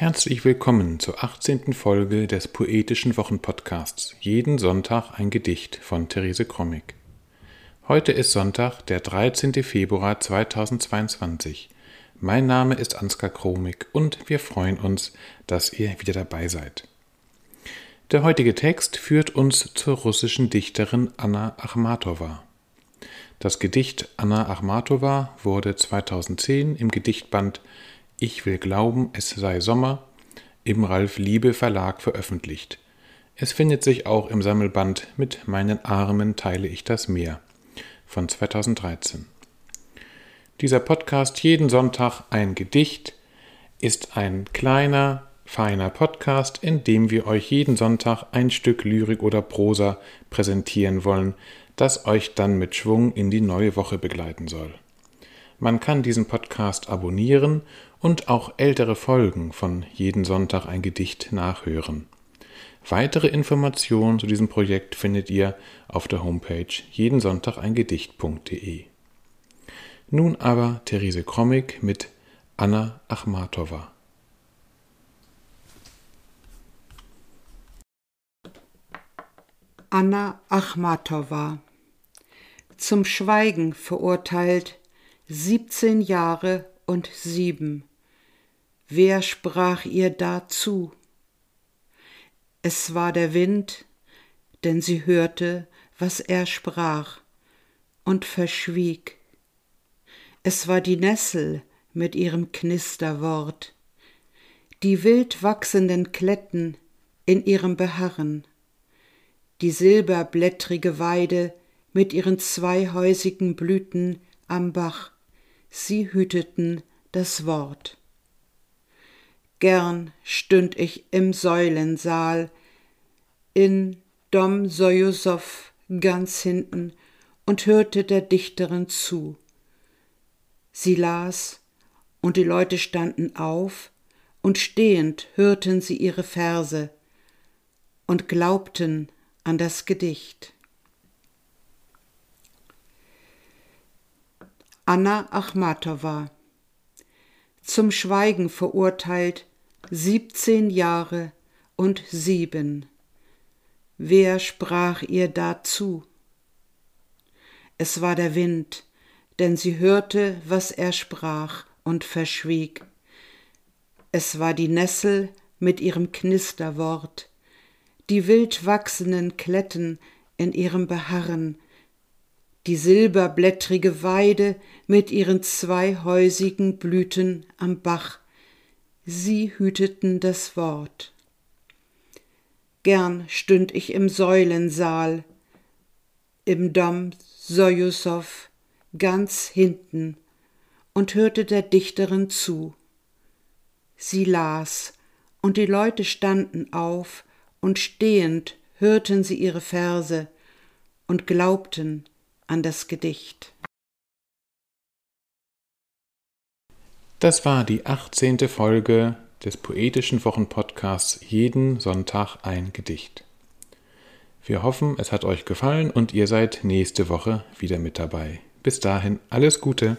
Herzlich willkommen zur 18. Folge des Poetischen Wochenpodcasts Jeden Sonntag ein Gedicht von Therese Krommig. Heute ist Sonntag, der 13. Februar 2022. Mein Name ist Ansgar Kromig und wir freuen uns, dass ihr wieder dabei seid. Der heutige Text führt uns zur russischen Dichterin Anna Achmatowa. Das Gedicht Anna Achmatowa wurde 2010 im Gedichtband ich will glauben, es sei Sommer im Ralf Liebe Verlag veröffentlicht. Es findet sich auch im Sammelband Mit meinen Armen teile ich das Meer von 2013. Dieser Podcast jeden Sonntag ein Gedicht ist ein kleiner, feiner Podcast, in dem wir euch jeden Sonntag ein Stück Lyrik oder Prosa präsentieren wollen, das euch dann mit Schwung in die neue Woche begleiten soll. Man kann diesen Podcast abonnieren und auch ältere Folgen von Jeden Sonntag ein Gedicht nachhören. Weitere Informationen zu diesem Projekt findet ihr auf der Homepage jedensonntageingedicht.de. Nun aber Therese Krommig mit Anna Achmatowa. Anna Achmatowa zum Schweigen verurteilt 17 Jahre und sieben. Wer sprach ihr dazu? Es war der Wind, denn sie hörte, was er sprach, und verschwieg. Es war die Nessel mit ihrem Knisterwort, die wild wachsenden Kletten in ihrem Beharren, die silberblättrige Weide mit ihren zweihäusigen Blüten am Bach, sie hüteten das Wort. Gern stünd ich im Säulensaal in Dom Sojusow ganz hinten und hörte der Dichterin zu. Sie las, und die Leute standen auf, und stehend hörten sie ihre Verse und glaubten an das Gedicht. Anna Achmatowa. Zum Schweigen verurteilt, siebzehn Jahre und sieben. Wer sprach ihr dazu? Es war der Wind, denn sie hörte, was er sprach und verschwieg. Es war die Nessel mit ihrem Knisterwort, die wild wachsenden Kletten in ihrem Beharren, die silberblättrige Weide mit ihren zweihäusigen Blüten am Bach, sie hüteten das Wort. Gern stünd ich im Säulensaal, im Dom Sojusow ganz hinten und hörte der Dichterin zu. Sie las, und die Leute standen auf, und stehend hörten sie ihre Verse und glaubten, an das Gedicht. Das war die 18. Folge des Poetischen Wochenpodcasts Jeden Sonntag ein Gedicht. Wir hoffen, es hat euch gefallen und ihr seid nächste Woche wieder mit dabei. Bis dahin alles Gute.